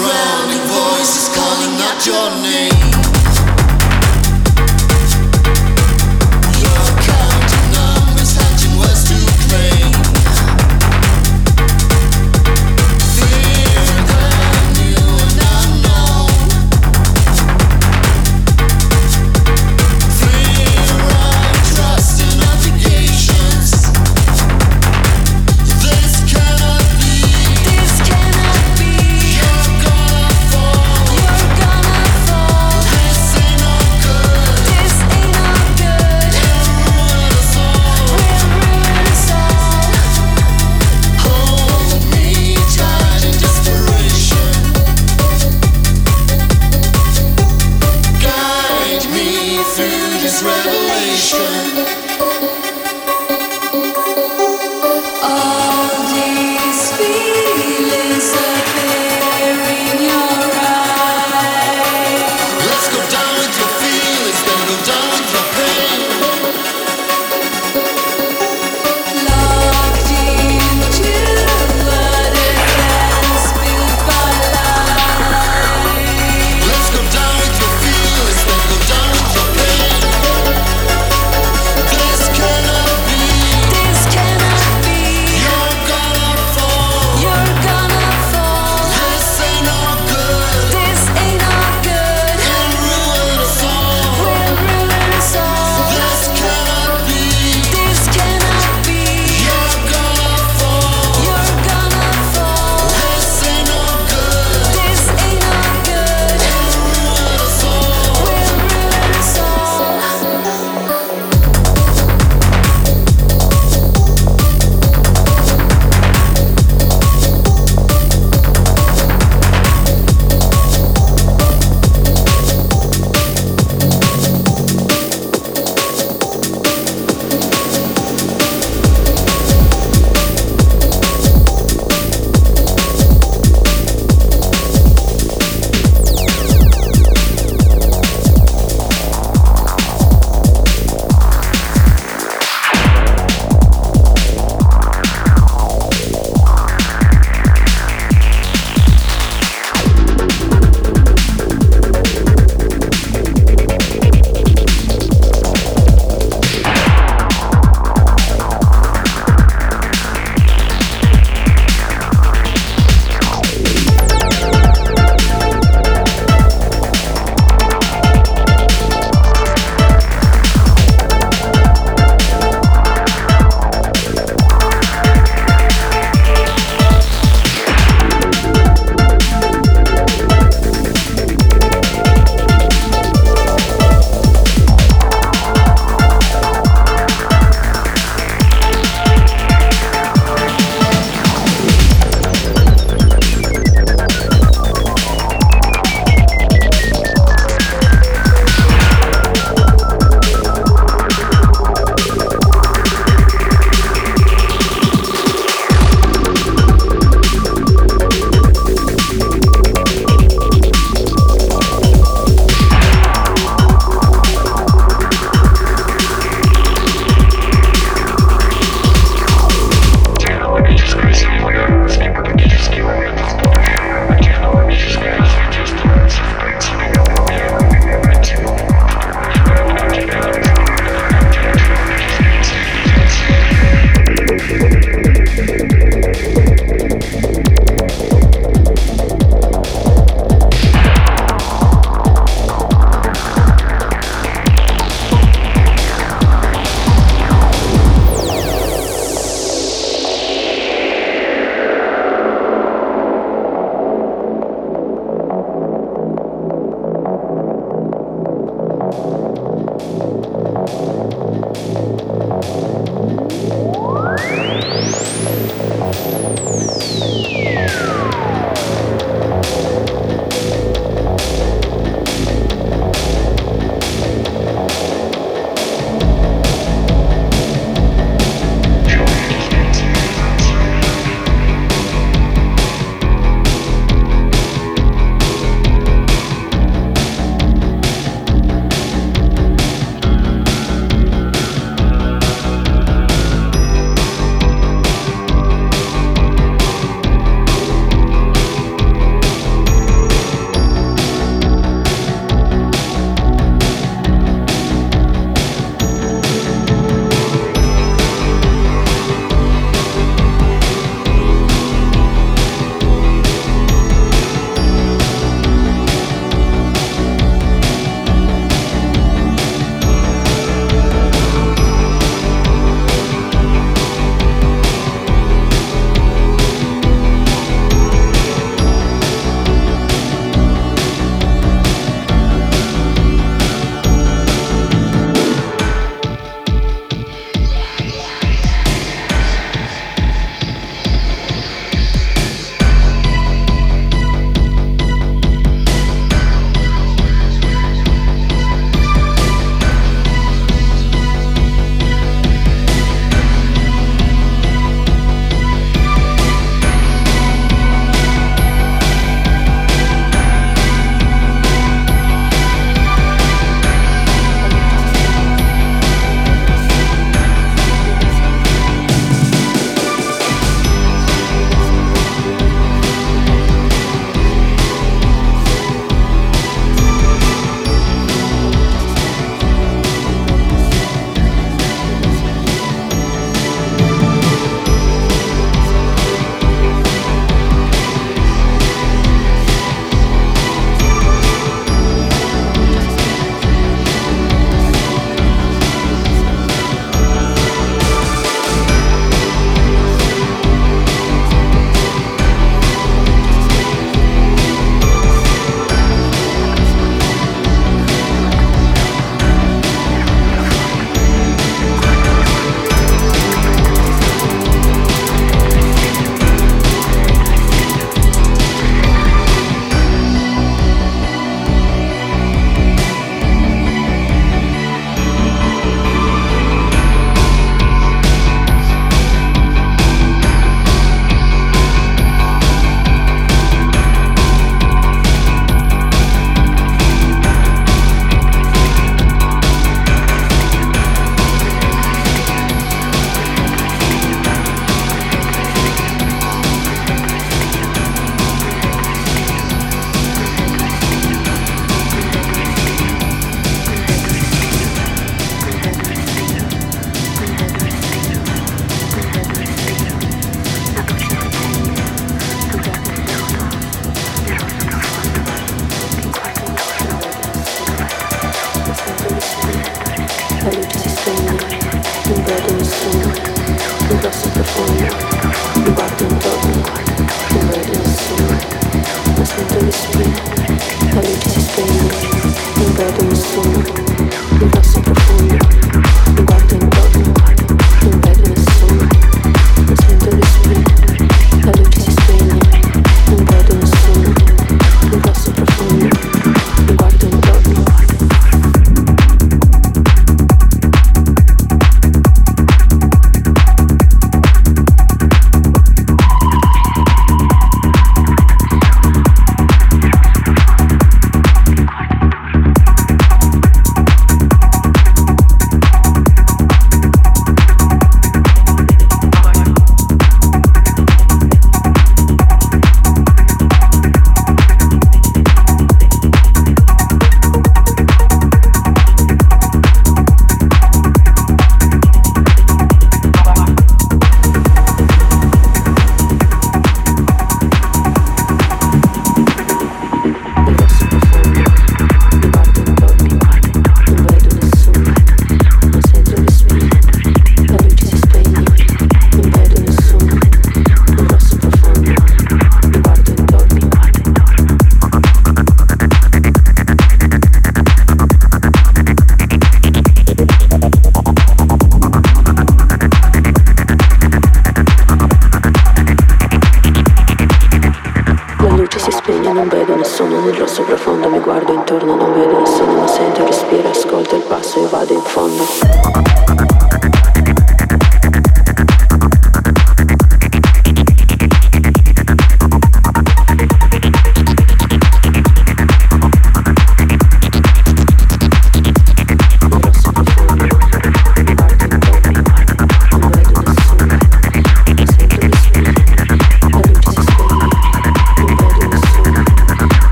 surrounding voices calling out your name.